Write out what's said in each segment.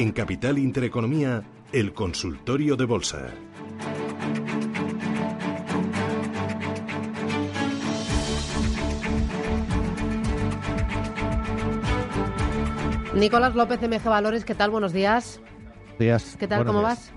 En Capital Intereconomía, el consultorio de bolsa. Nicolás López, MG Valores, ¿qué tal? Buenos días. Días. ¿Qué tal? ¿Cómo vas?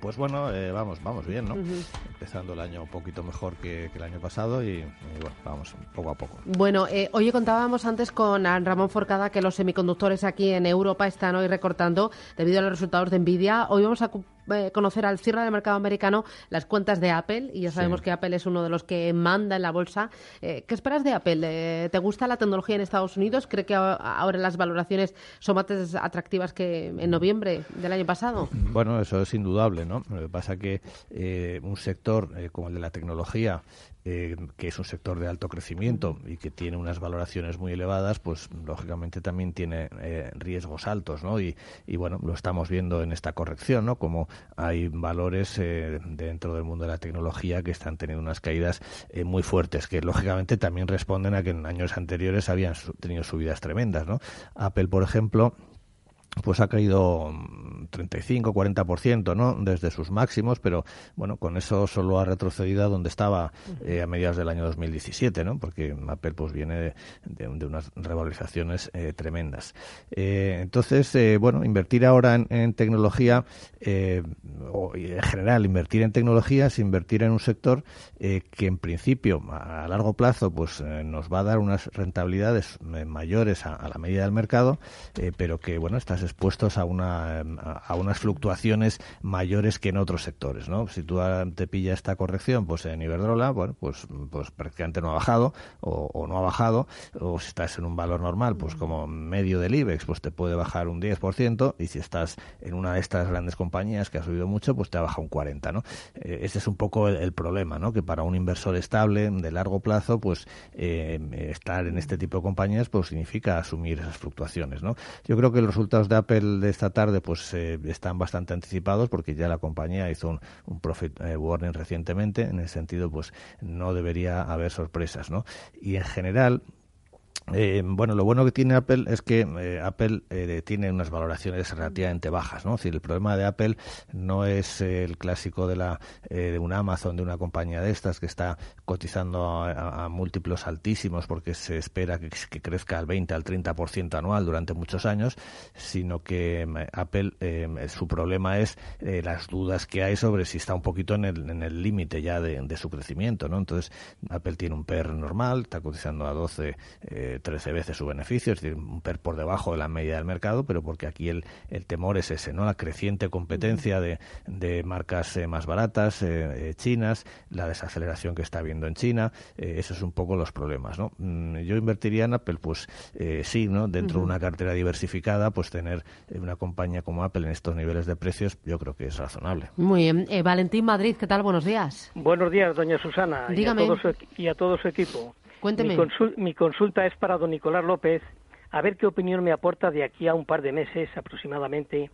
Pues bueno, eh, vamos, vamos bien, ¿no? Empezando el año un poquito mejor que, el año pasado y, bueno, vamos poco a poco. Bueno, eh, hoy contábamos antes con Ramón Forcada que los semiconductores aquí en Europa están hoy recortando debido a los resultados de Nvidia. Hoy vamos a eh, conocer al cierre del mercado americano las cuentas de Apple y ya sabemos que Apple es uno de los que manda en la bolsa. Eh, ¿Qué esperas de Apple? Eh, ¿Te gusta la tecnología en Estados Unidos? ¿Cree que ahora las valoraciones son más atractivas que en noviembre del año pasado? Bueno, eso es indudable, ¿no? Lo que pasa que un sector como el de la tecnología eh, que es un sector de alto crecimiento y que tiene unas valoraciones muy elevadas, pues lógicamente también tiene eh, riesgos altos, ¿no? Y, bueno, lo estamos viendo en esta corrección, ¿no? Como hay valores eh, dentro del mundo de la tecnología que están teniendo unas caídas muy fuertes, que lógicamente también responden a que en años anteriores habían tenido subidas tremendas, ¿no? Apple, por ejemplo, pues ha caído 35, 40%, ¿no? Desde sus máximos, pero bueno, con eso solo ha retrocedido a donde estaba eh, a mediados del año 2017, ¿no? Porque Apple pues viene de, unas revalorizaciones eh, tremendas. Eh, entonces, bueno, invertir ahora en, tecnología, o en general invertir en tecnología es invertir en un sector que en principio a, largo plazo pues nos va a dar unas rentabilidades mayores a, la medida del mercado, pero que bueno, estas expuestos a, una, a unas fluctuaciones mayores que en otros sectores. ¿no? Si tú te pilla esta corrección pues en Iberdrola, bueno, pues, pues prácticamente no ha bajado o, no ha bajado, o si estás en un valor normal, pues como medio del IBEX, pues te puede bajar un 10%, y si estás en una de estas grandes compañías que ha subido mucho, pues te ha bajado un 40%. ¿no? Eh, ese es un poco el, problema, ¿no? que para un inversor estable de largo plazo, pues eh, estar en este tipo de compañías pues significa asumir esas fluctuaciones. ¿no? Yo creo que los resultados de Apple de esta tarde pues eh, están bastante anticipados porque ya la compañía hizo un, un profit eh, warning recientemente. En ese sentido, pues no debería haber sorpresas, ¿no? Y en general, eh, bueno, lo bueno que tiene Apple es que eh, Apple eh, tiene unas valoraciones relativamente bajas, ¿no? El problema de Apple no es el clásico de la de un Amazon, de una compañía de estas que está cotizando a, múltiplos altísimos porque se espera que, crezca al 20 al 30% anual durante muchos años, sino que Apple su problema es las dudas que hay sobre si está un poquito en el límite ya de, su crecimiento, ¿no? Entonces, Apple tiene un PER normal, está cotizando a 12 13 veces su beneficio, es decir, un PER por debajo de la media del mercado, pero porque aquí el, el temor es ese, ¿no? La creciente competencia de, de marcas eh, más baratas, eh, eh, chinas, la desaceleración que está habiendo en China, esos son un poco los problemas, ¿no? Mm, yo invertiría en Apple, pues sí, ¿no? Dentro de una cartera diversificada, pues tener una compañía como Apple en estos niveles de precios, yo creo que es razonable. Muy bien. Valentín Madrid, ¿qué tal? Buenos días. Buenos días, doña Susana. Dígame. Y a todo y a todo su equipo. Cuénteme. Mi, consulta es para don Nicolás López, a ver qué opinión me aporta de aquí a un par de meses aproximadamente,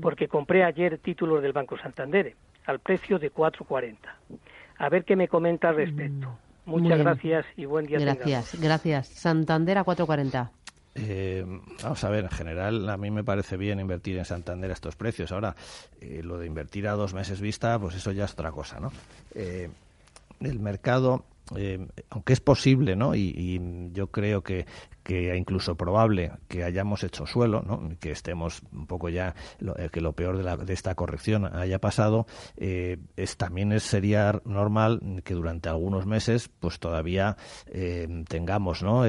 porque compré ayer títulos del Banco Santander al precio de 4.40. A ver qué me comenta al respecto. Mm, Muchas gracias y buen día. Gracias, gracias. Santander a 4.40. Eh, vamos a ver, en general a mí me parece bien invertir en Santander a estos precios. Ahora, eh, lo de invertir a dos meses vista, pues eso ya es otra cosa, ¿no? Eh, el mercado eh, aunque es posible, ¿no? Y, yo creo que, que incluso probable que hayamos hecho suelo, ¿no? que estemos un poco ya, eh, que lo peor de, la, de, esta corrección haya pasado, eh, es, también es, sería normal que durante algunos meses pues todavía eh, tengamos ¿no?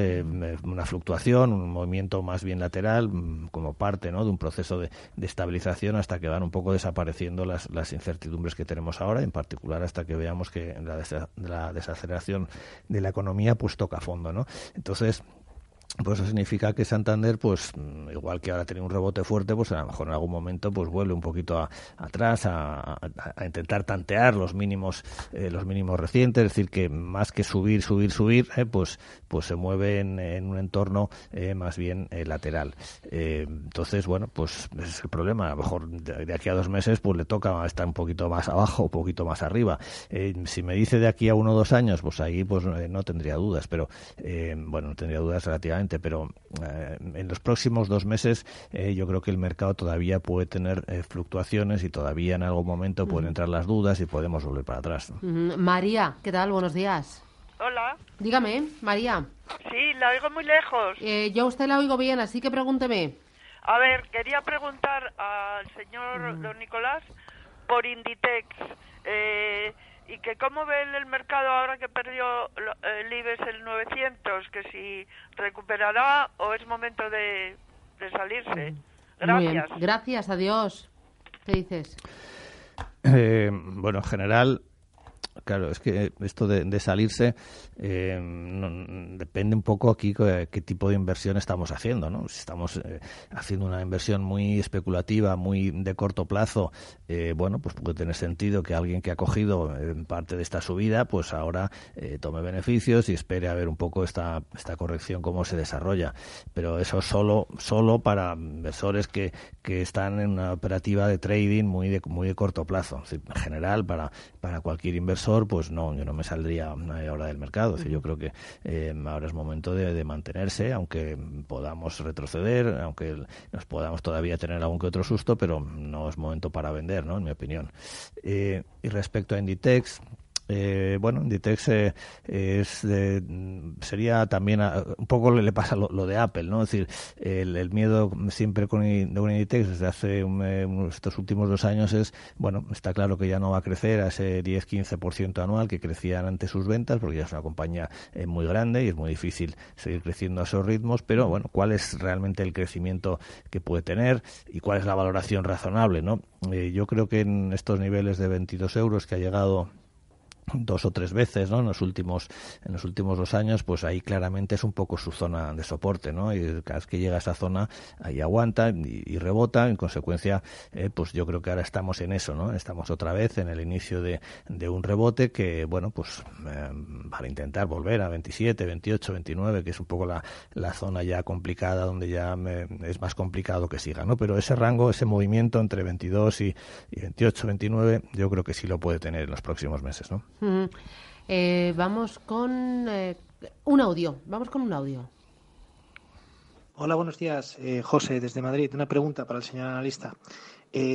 una fluctuación, un movimiento más bien lateral mm, como parte ¿no? de un proceso de, estabilización hasta que van un poco desapareciendo las, las, incertidumbres que tenemos ahora, en particular hasta que veamos que la, la desaceleración de la economía pues toca fondo. ¿no? Entonces, pues eso significa que Santander, pues igual que ahora tiene un rebote fuerte, pues a lo mejor en algún momento pues vuelve un poquito atrás a, intentar tantear los mínimos eh, los mínimos recientes, es decir que más que subir, subir, subir, eh, pues pues se mueve en, un entorno eh, más bien lateral. entonces, bueno, pues ese es el problema. A lo mejor de, aquí a dos meses pues le toca estar un poquito más abajo, un poquito más arriba. si me dice de aquí a uno o dos años, pues ahí pues no tendría dudas, pero bueno, no tendría dudas relativamente lógicamente, pero en los próximos dos meses yo creo que el mercado todavía puede tener fluctuaciones y todavía en algún momento pueden entrar las dudas y podemos volver para atrás. María, ¿qué tal? Buenos días. Hola. Dígame, María. Sí, la oigo muy lejos. yo a usted la oigo bien, así que pregúnteme. A ver, quería preguntar al señor don Nicolás por Inditex eh, y que cómo ve el mercado ahora que perdió el IBEX el 900, que si recuperará o es momento de, salirse. Gracias. Gracias, adiós. ¿Qué dices? Eh, bueno, en general, Claro, es que esto de, salirse eh, depende un poco aquí qué, tipo de inversión estamos haciendo, ¿no? Si estamos eh, haciendo una inversión muy especulativa, muy de corto plazo, eh, bueno, pues puede tener sentido que alguien que ha cogido parte de esta subida, pues ahora tome beneficios y espere a ver un poco esta, esta corrección cómo se desarrolla. Pero eso solo solo para inversores que, que están en una operativa de trading muy de muy de corto plazo. en general, para para cualquier inversor pues no, yo no me saldría ahora del mercado. yo creo que eh, ahora es momento de, mantenerse, aunque podamos retroceder, aunque nos podamos todavía tener algún que otro susto, pero no es momento para vender, ¿no? En mi opinión. Eh, y respecto a Inditex, eh, bueno, Inditex eh, es sería también un poco le, pasa lo, de Apple, ¿no? Es decir, el, miedo siempre con de un Inditex desde hace estos últimos dos años es, bueno, está claro que ya no va a crecer a ese 10-15% anual que crecían ante sus ventas, porque ya es una compañía eh, muy grande y es muy difícil seguir creciendo a esos ritmos, pero bueno, ¿cuál es realmente el crecimiento que puede tener y cuál es la valoración razonable, ¿no? yo creo que en estos niveles de 22 euros que ha llegado dos o tres veces ¿no? en los últimos en los últimos dos años pues ahí claramente es un poco su zona de soporte ¿no? y cada vez que llega a esa zona ahí aguanta y, rebota en consecuencia eh, pues yo creo que ahora estamos en eso ¿no? estamos otra vez en el inicio de, de un rebote que bueno pues eh, para intentar volver a 27 28 29 que es un poco la, la zona ya complicada donde ya es más complicado que siga ¿no? pero ese rango ese movimiento entre 22 y, y 28 29 yo creo que sí lo puede tener en los próximos meses ¿no? Eh, vamos con eh, un audio. Vamos con un audio. Hola, buenos días. Eh, José, desde Madrid. Una pregunta para el señor analista.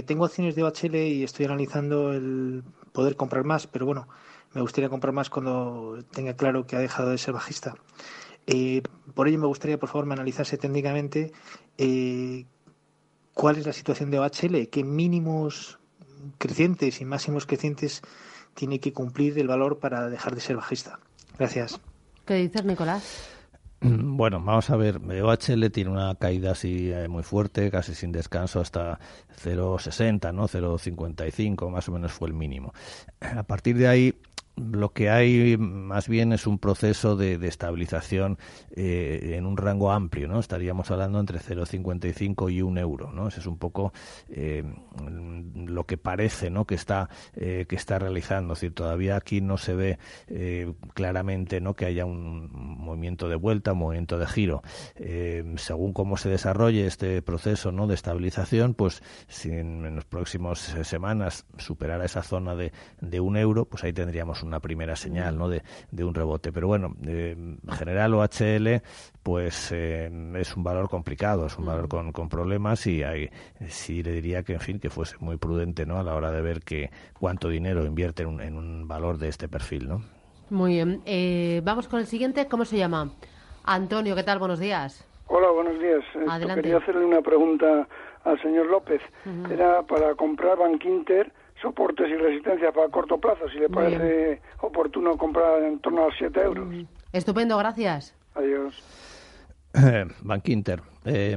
tengo acciones de OHL y estoy analizando el poder comprar más, pero bueno, me gustaría comprar más cuando tenga claro que ha dejado de ser bajista. por ello me gustaría, por favor, me analizase técnicamente cuál es la situación de OHL, qué mínimos crecientes y máximos crecientes tiene que cumplir el valor para dejar de ser bajista. Gracias. ¿Qué dices, Nicolás? Mm, bueno, vamos a ver. OHL tiene una caída así eh, muy fuerte, casi sin descanso, hasta 0,60, ¿no? 0,55, más o menos fue el mínimo. A partir de ahí, lo que hay más bien es un proceso de, estabilización eh, en un rango amplio, ¿no? Estaríamos hablando entre 0,55 y 1 euro, ¿no? Ese es un poco eh, lo que parece, ¿no? Que está eh, que está realizando, es todavía aquí no se ve claramente, ¿no? Que haya un movimiento de vuelta, un movimiento de giro. según cómo se desarrolle este proceso, ¿no? De estabilización, pues si en, en las próximas semanas superara esa zona de, de un euro, pues ahí tendríamos un una primera señal ¿no? de, de un rebote. Pero bueno, en general OHL pues eh, es un valor complicado, es un valor con, con problemas y hay, sí le diría que en fin que fuese muy prudente ¿no? a la hora de ver que cuánto dinero invierte en un, en un valor de este perfil. ¿no? Muy bien. Eh, vamos con el siguiente. ¿Cómo se llama? Antonio, ¿qué tal? Buenos días. Hola, buenos días. Adelante. quería hacerle una pregunta al señor López. Era para comprar Bank Inter soportes y resistencia para corto plazo, si le parece oportuno comprar en torno a 7 euros. Estupendo, gracias. Adiós. Bank Inter. Eh,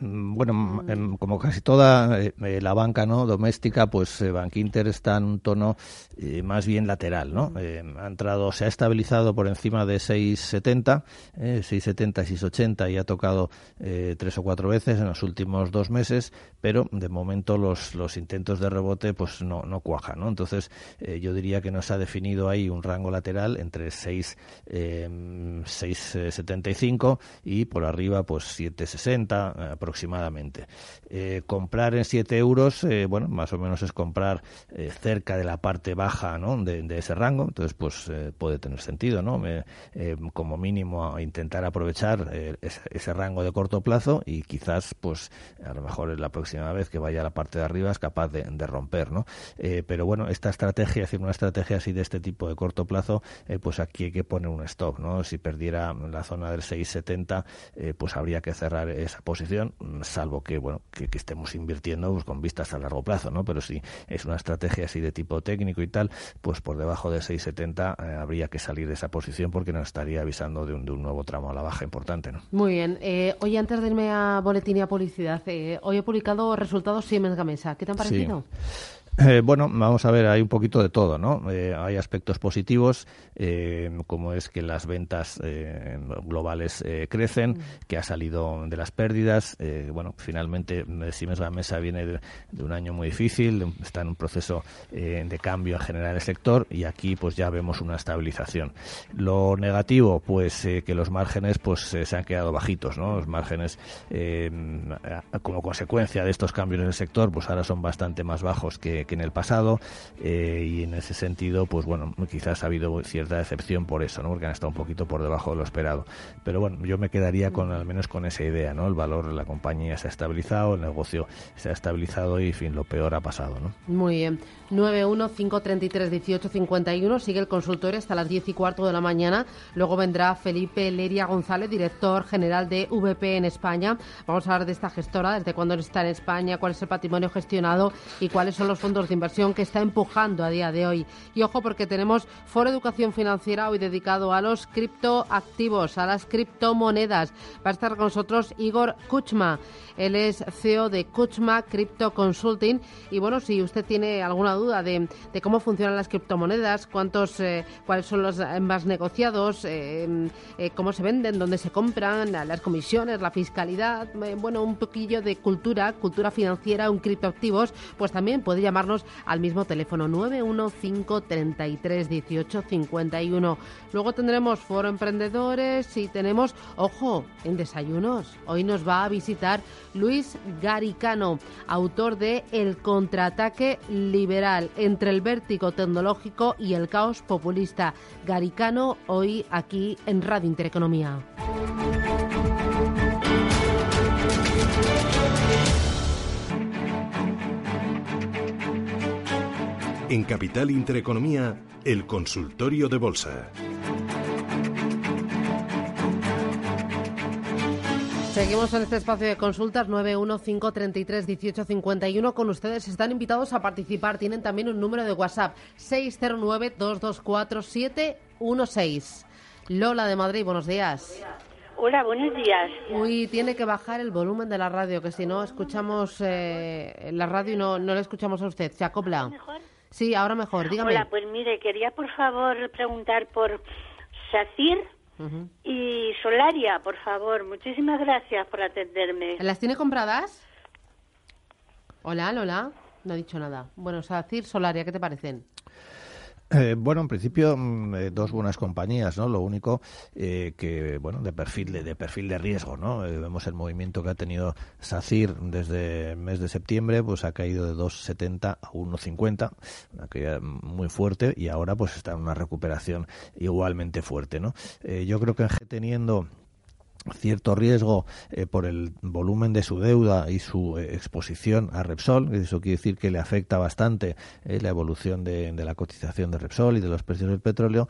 bueno, mm. em, como casi toda eh, eh, la banca no doméstica, pues eh, Bank Inter está en un tono más bien lateral, ¿no? Mm. ha entrado, se ha estabilizado por encima de 6,70, 6,70, 6,80 y ha tocado tres o cuatro veces en los últimos dos meses, pero de momento los, los intentos de rebote pues no, no cuajan, ¿no? Entonces yo diría que no se ha definido ahí un rango lateral entre 6, 6,75 y por arriba pues 7,60 aproximadamente. comprar en 7 euros, bueno, más o menos es comprar cerca de la parte baja ¿no? de, ese rango, entonces pues puede tener sentido, ¿no? como mínimo intentar aprovechar ese, rango de corto plazo y quizás pues a lo mejor es la próxima vez que vaya a la parte de arriba es capaz de, romper, ¿no? Eh, pero bueno, esta estrategia, es decir, una estrategia así de este tipo de corto plazo, eh, pues aquí hay que poner un stop, ¿no? Si perdiera la zona del 6,70, eh, pues habría que cerrar esa posición, salvo que, bueno, que, estemos invirtiendo pues, con vistas a largo plazo, ¿no? Pero si es una estrategia así de tipo técnico y tal, pues por debajo de 6,70 habría que salir de esa posición porque nos estaría avisando de un, de un nuevo tramo a la baja importante, ¿no? Muy bien. hoy antes de irme a boletín y a publicidad, hoy he publicado resultados Siemens Gamesa. ¿Qué te han parecido? Eh, bueno, vamos a ver, hay un poquito de todo, ¿no? Eh, hay aspectos positivos, eh, como es que las ventas globales crecen, mm. que ha salido de las pérdidas. bueno, finalmente Siemens Gamesa viene de, un año muy difícil, está en un proceso de cambio en general el sector y aquí pues ya vemos una estabilización. Lo negativo, pues que los márgenes pues se han quedado bajitos, ¿no? Los márgenes como consecuencia de estos cambios en el sector pues ahora son bastante más bajos que que en el pasado eh, y en ese sentido, pues bueno, quizás ha habido cierta decepción por eso, ¿no? Porque han estado un poquito por debajo de lo esperado. Pero bueno, yo me quedaría con al menos con esa idea, ¿no? El valor de la compañía se ha estabilizado, el negocio se ha estabilizado y, en fin, lo peor ha pasado, ¿no? Muy bien. 915331851 sigue el consultorio hasta las 10 y cuarto de la mañana. Luego vendrá Felipe Leria González, director general de VP en España. Vamos a hablar de esta gestora, desde cuándo está en España, cuál es el patrimonio gestionado y cuáles son los fondos de inversión que está empujando a día de hoy. Y ojo porque tenemos Foro Educación Financiera hoy dedicado a los criptoactivos, a las criptomonedas. Va a estar con nosotros Igor Kuchma. Él es CEO de Kuchma Crypto Consulting. Y bueno, si usted tiene alguna duda de, cómo funcionan las criptomonedas, cuántos, eh, cuáles son los más negociados, eh, eh, cómo se venden, dónde se compran, las comisiones, la fiscalidad, bueno, un poquillo de cultura, cultura financiera, un criptoactivos, pues también puede al mismo teléfono 915331851. Luego tendremos foro emprendedores y tenemos, ojo, en desayunos. Hoy nos va a visitar Luis Garicano, autor de El contraataque liberal entre el vértigo tecnológico y el caos populista. Garicano hoy aquí en Radio Intereconomía. En Capital Intereconomía, el consultorio de bolsa. Seguimos en este espacio de consultas 915331851 con ustedes. Están invitados a participar. Tienen también un número de WhatsApp 609224716. Lola de Madrid, buenos días. Hola, buenos días. Uy, tiene que bajar el volumen de la radio, que si no escuchamos eh, la radio y no, no le escuchamos a usted. ¿Se acopla? ¿Mejor? Sí, ahora mejor. Dígame. Hola, pues mire, quería por favor preguntar por SACIR y Solaria, por favor, muchísimas gracias por atenderme. ¿Las tiene compradas? Hola, Lola. No ha dicho nada. Bueno, Sacir, Solaria, ¿qué te parecen? Eh, bueno, en principio mm, eh, dos buenas compañías, ¿no? Lo único eh, que, bueno, de perfil de, de perfil de riesgo, ¿no? vemos el movimiento que ha tenido SACIR desde el mes de septiembre, pues ha caído de 2,70 a 1,50, una caída muy fuerte y ahora pues está en una recuperación igualmente fuerte, ¿no? yo creo que teniendo cierto riesgo eh, por el volumen de su deuda y su eh, exposición a Repsol, eso quiere decir que le afecta bastante eh, la evolución de, la cotización de Repsol y de los precios del petróleo,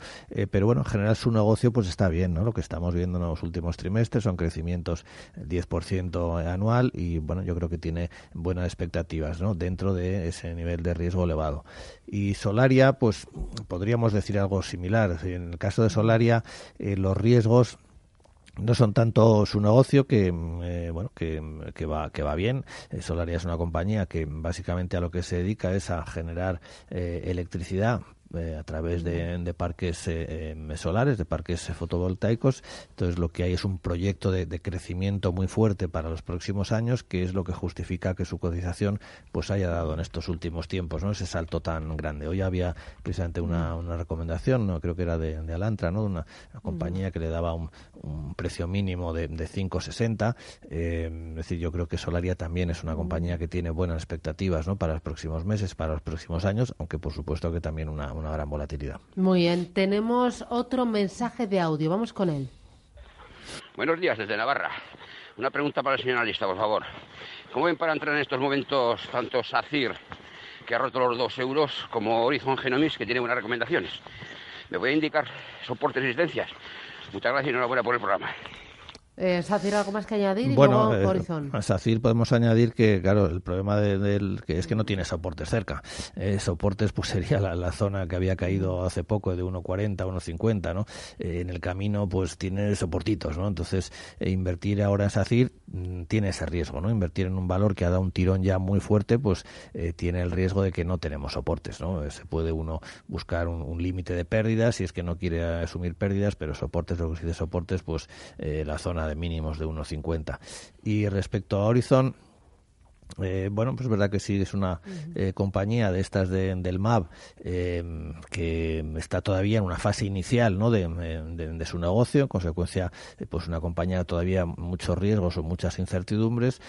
pero bueno, en general su negocio pues está bien, ¿no? Lo que estamos viendo en los últimos trimestres son crecimientos 10% anual y bueno, yo creo que tiene buenas expectativas, ¿no? Dentro de ese nivel de riesgo elevado. Y Solaria, pues podríamos decir algo similar. En el caso de Solaria, los riesgos no son tanto su negocio que eh, bueno que, que, va que va bien. Eh, Solaria es una compañía que básicamente a lo que se dedica es a generar eh, electricidad a través de, parques solares, de parques fotovoltaicos. Entonces, lo que hay es un proyecto de, crecimiento muy fuerte para los próximos años, que es lo que justifica que su cotización pues haya dado en estos últimos tiempos, ¿no? Ese salto tan grande. Hoy había precisamente una, una recomendación, no creo que era de, Alantra, ¿no? Una, compañía que le daba un, precio mínimo de, de 5,60. Eh, es decir, yo creo que Solaria también es una compañía que tiene buenas expectativas, ¿no? Para los próximos meses, para los próximos años, aunque por supuesto que también una, una gran volatilidad. Muy bien, tenemos otro mensaje de audio, vamos con él. Buenos días desde Navarra. Una pregunta para el señor analista, por favor. ¿Cómo ven para entrar en estos momentos tanto SACIR, que ha roto los dos euros, como Horizon Genomics, que tiene buenas recomendaciones? ¿Me voy a indicar soportes y resistencias? Muchas gracias y enhorabuena por el programa. Eh, ¿Sacir algo más que añadir? Y bueno, luego eh, SACIR podemos añadir que, claro, el problema de, que es que no tiene soportes cerca. Eh, soportes pues sería la, zona que había caído hace poco de 1,40, 1,50, ¿no? En el camino pues tiene soportitos, ¿no? Entonces, invertir ahora en SACIR mm, tiene ese riesgo, ¿no? Invertir en un valor que ha dado un tirón ya muy fuerte, pues tiene el riesgo de que no tenemos soportes, ¿no? Se puede uno buscar un, límite de pérdidas si es que no quiere asumir pérdidas, pero soportes, lo que de soportes, pues la zona de mínimos de 1,50. Y respecto a Horizon, eh, bueno, pues es verdad que sí es una eh, compañía de estas del MAB eh, que está todavía en una fase inicial ¿no? de, su negocio, en consecuencia, pues una compañía todavía muchos riesgos o muchas incertidumbres,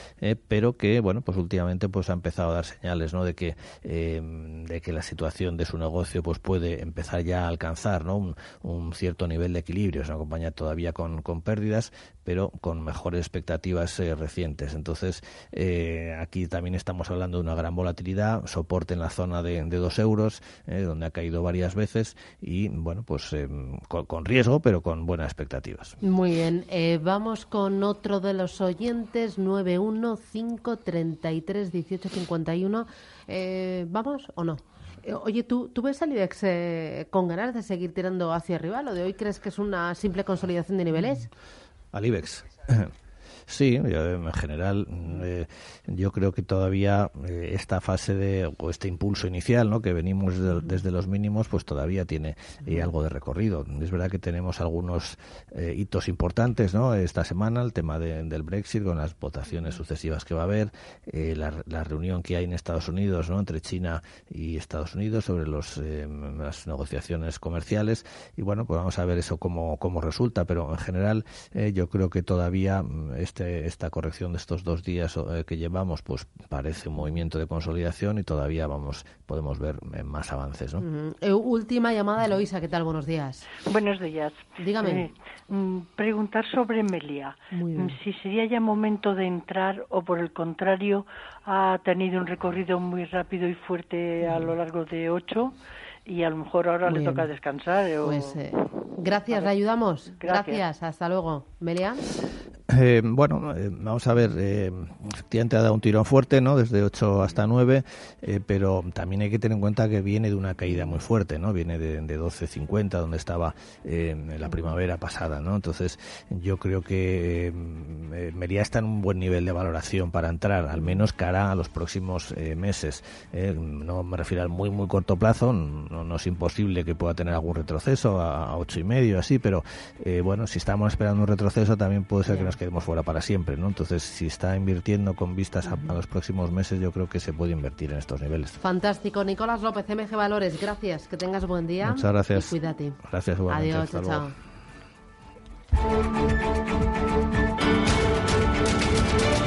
pero que bueno, pues últimamente pues ha empezado a dar señales ¿no? de que de que la situación de su negocio pues puede empezar ya a alcanzar ¿no? un, cierto nivel de equilibrio. Es una compañía todavía con, con pérdidas, pero con mejores expectativas recientes. Entonces, aquí también estamos hablando de una gran volatilidad, soporte en la zona de, de 2 euros, eh, donde ha caído varias veces y, bueno, pues eh, con, riesgo, pero con buenas expectativas. Muy bien. Eh, vamos con otro de los oyentes, 915331851. Eh, ¿Vamos o no? Oye, ¿tú, ¿tú ves al IBEX con ganas de seguir tirando hacia arriba? ¿Lo de hoy crees que es una simple consolidación de niveles? Al IBEX. Sí, en general eh, yo creo que todavía eh, esta fase de o este impulso inicial, ¿no? que venimos desde, los mínimos, pues todavía tiene eh, algo de recorrido. Es verdad que tenemos algunos hitos importantes, ¿no? Esta semana el tema del Brexit con las votaciones sucesivas que va a haber, la, reunión que hay en Estados Unidos, ¿no? Entre China y Estados Unidos sobre los, las negociaciones comerciales y bueno, pues vamos a ver eso cómo, cómo resulta, pero en general yo creo que todavía este este, esta corrección de estos dos días eh, que llevamos, pues parece un movimiento de consolidación y todavía vamos podemos ver eh, más avances. ¿no? Eh, última llamada, Eloisa, ¿qué tal? Buenos días. Buenos días. Dígame. Mm, preguntar sobre Melia. Mm, si sería ya momento de entrar o por el contrario ha tenido un recorrido muy rápido y fuerte a lo largo de ocho y a lo mejor ahora le toca descansar. Pues gracias, le ayudamos. Gracias. hasta luego. Melia. Eh, bueno, eh, vamos a ver, eh, efectivamente ha dado un tirón fuerte, ¿no? Desde 8 hasta 9, eh, pero también hay que tener en cuenta que viene de una caída muy fuerte, ¿no? Viene de, de 12.50, donde estaba en la primavera pasada, ¿no? Entonces, yo creo que Mería está en un buen nivel de valoración para entrar, al menos cara a los próximos meses. no me refiero al muy, muy corto plazo, no, no, es imposible que pueda tener algún retroceso a, a 8 y medio, así, pero bueno, si estamos esperando un retroceso, también puede ser que nos quedemos fuera para siempre, ¿no? Entonces, si está invirtiendo con vistas a, los próximos meses, yo creo que se puede invertir en estos niveles. Fantástico. Nicolás López, MG Valores, gracias. Que tengas buen día. Muchas gracias. Y cuídate. Gracias, Adiós, chao. Thank you.